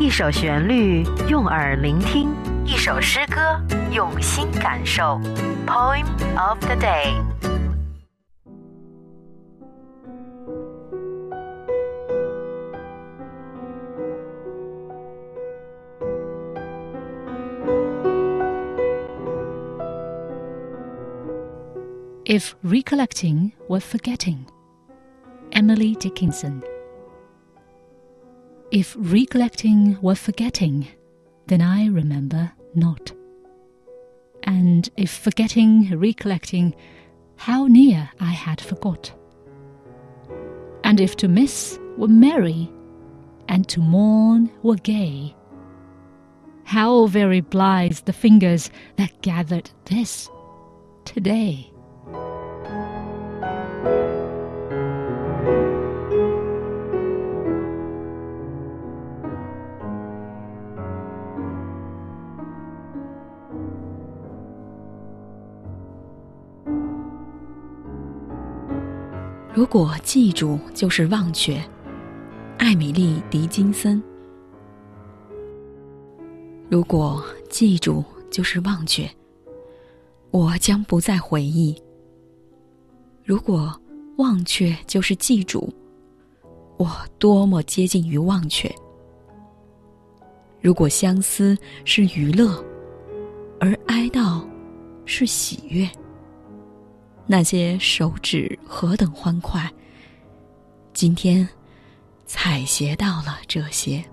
一首旋律用耳聆听，一首诗歌用心感受。Poem of the day. If recollecting were forgetting. Emily Dickinson. If recollecting were forgetting, then I remember not. And if forgetting, recollecting, how near I had forgot. And if to miss were merry, and to mourn were gay, how very blithe the fingers that gathered this today. 果记住就是忘却，艾米丽·狄金森。如果记住就是忘却，我将不再回忆。如果忘却就是记住，我多么接近于忘却。如果相思是娱乐，而哀悼是喜悦。那些手指何等欢快！今天，采撷到了这些。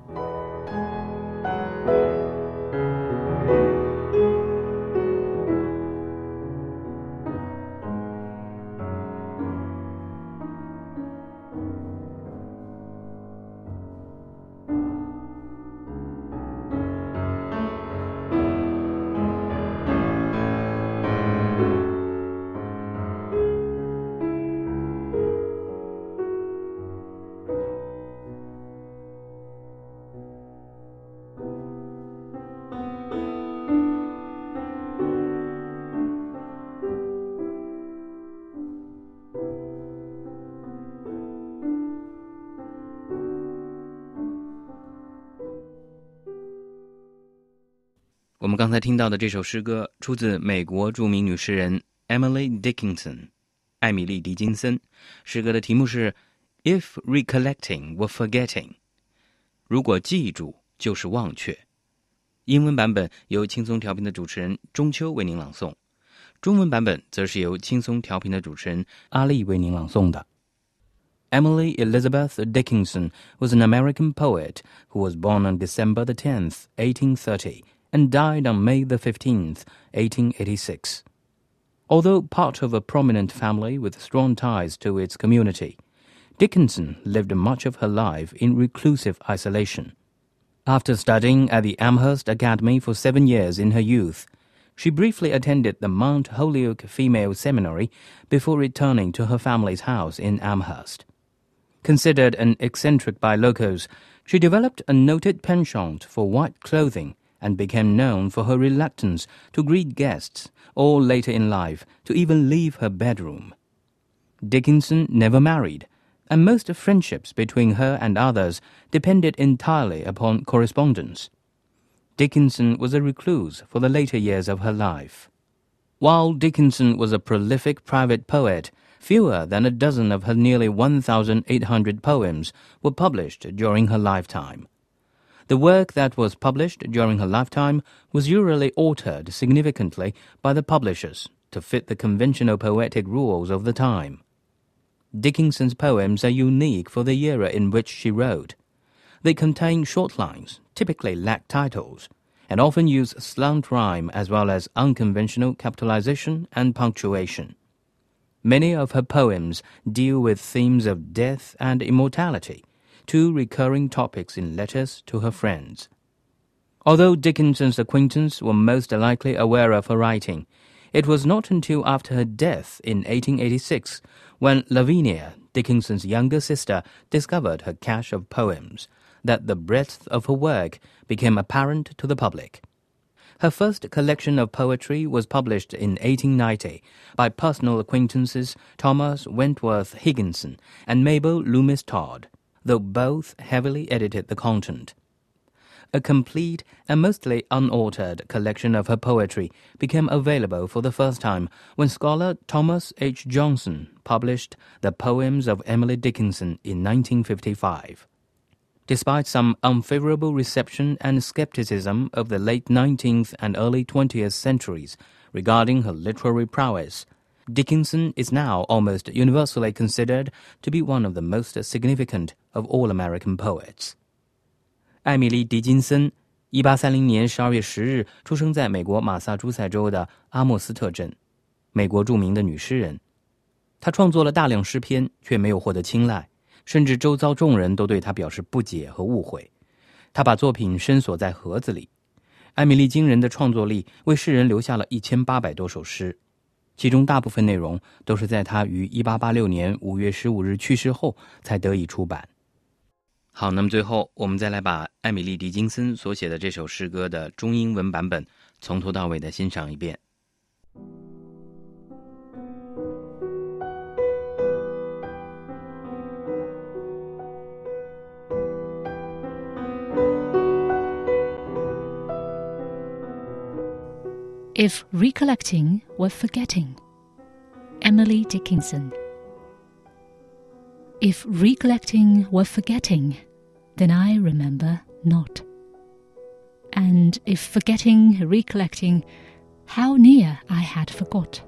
们刚才听到的这首诗歌出自美国着名女诗人 Emily Dickinson，艾米丽·狄金森。诗歌的题目是 "If recollecting were forgetting"，如果记住就是忘却。英文版本由轻松调频的主持人中秋为您朗诵，中文版本则是由轻松调频的主持人阿丽为您朗诵的。Emily Elizabeth Dickinson was an American poet who was born on December the 10th, 1830 and died on May the 15th, 1886. Although part of a prominent family with strong ties to its community, Dickinson lived much of her life in reclusive isolation. After studying at the Amherst Academy for seven years in her youth, she briefly attended the Mount Holyoke Female Seminary before returning to her family's house in Amherst. Considered an eccentric by locals, she developed a noted penchant for white clothing and became known for her reluctance to greet guests or later in life to even leave her bedroom. Dickinson never married, and most of friendships between her and others depended entirely upon correspondence. Dickinson was a recluse for the later years of her life. While Dickinson was a prolific private poet, fewer than a dozen of her nearly 1,800 poems were published during her lifetime. The work that was published during her lifetime was usually altered significantly by the publishers to fit the conventional poetic rules of the time. Dickinson's poems are unique for the era in which she wrote. They contain short lines, typically lack titles, and often use slant rhyme as well as unconventional capitalization and punctuation. Many of her poems deal with themes of death and immortality two recurring topics in letters to her friends. Although Dickinson's acquaintance were most likely aware of her writing, it was not until after her death in 1886 when Lavinia, Dickinson's younger sister, discovered her cache of poems that the breadth of her work became apparent to the public. Her first collection of poetry was published in 1890 by personal acquaintances Thomas Wentworth Higginson and Mabel Loomis Todd, though both heavily edited the content. A complete and mostly unaltered collection of her poetry became available for the first time when scholar Thomas H. Johnson published The Poems of Emily Dickinson in 1955. Despite some unfavorable reception and skepticism of the late 19th and early 20th centuries regarding her literary prowess, Dickinson is now almost universally considered to be one of the most significant of all American poets. 艾米丽·狄金森，一八三零年十二月十日出生在美国马萨诸塞州的阿莫斯特镇，美国著名的女诗人。她创作了大量诗篇，却没有获得青睐。甚至周遭众人都对她表示不解和误会。她把作品深锁在盒子里。艾米丽惊人的创作力为世人留下了一千八百多首诗，其中大部分内容都是在他于一八八六年五月十五日去世后才得以出版。好，那么最后我们再来把艾米丽·狄金森所写的这首诗歌的中英文版本从头到尾的欣赏一遍。If recollecting were forgetting. Emily Dickinson. If recollecting were forgetting, then I remember not. And if forgetting, recollecting, how near I had forgot.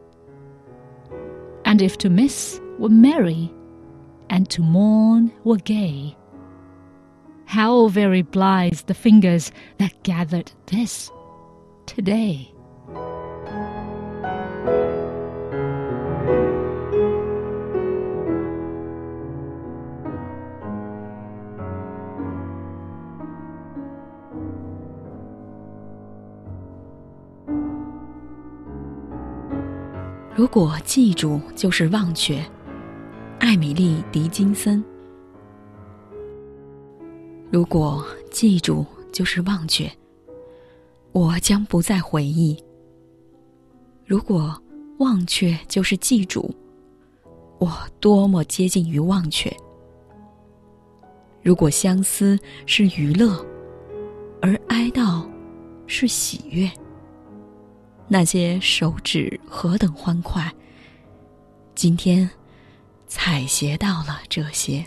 And if to miss were merry, and to mourn were gay, how very blithe the fingers that gathered this today. 如果记住就是忘却，艾米丽·狄金森。如果记住就是忘却，我将不再回忆。如果忘却就是记住，我多么接近于忘却。如果相思是娱乐，而哀悼是喜悦。那些手指何等欢快！今天，采撷到了这些。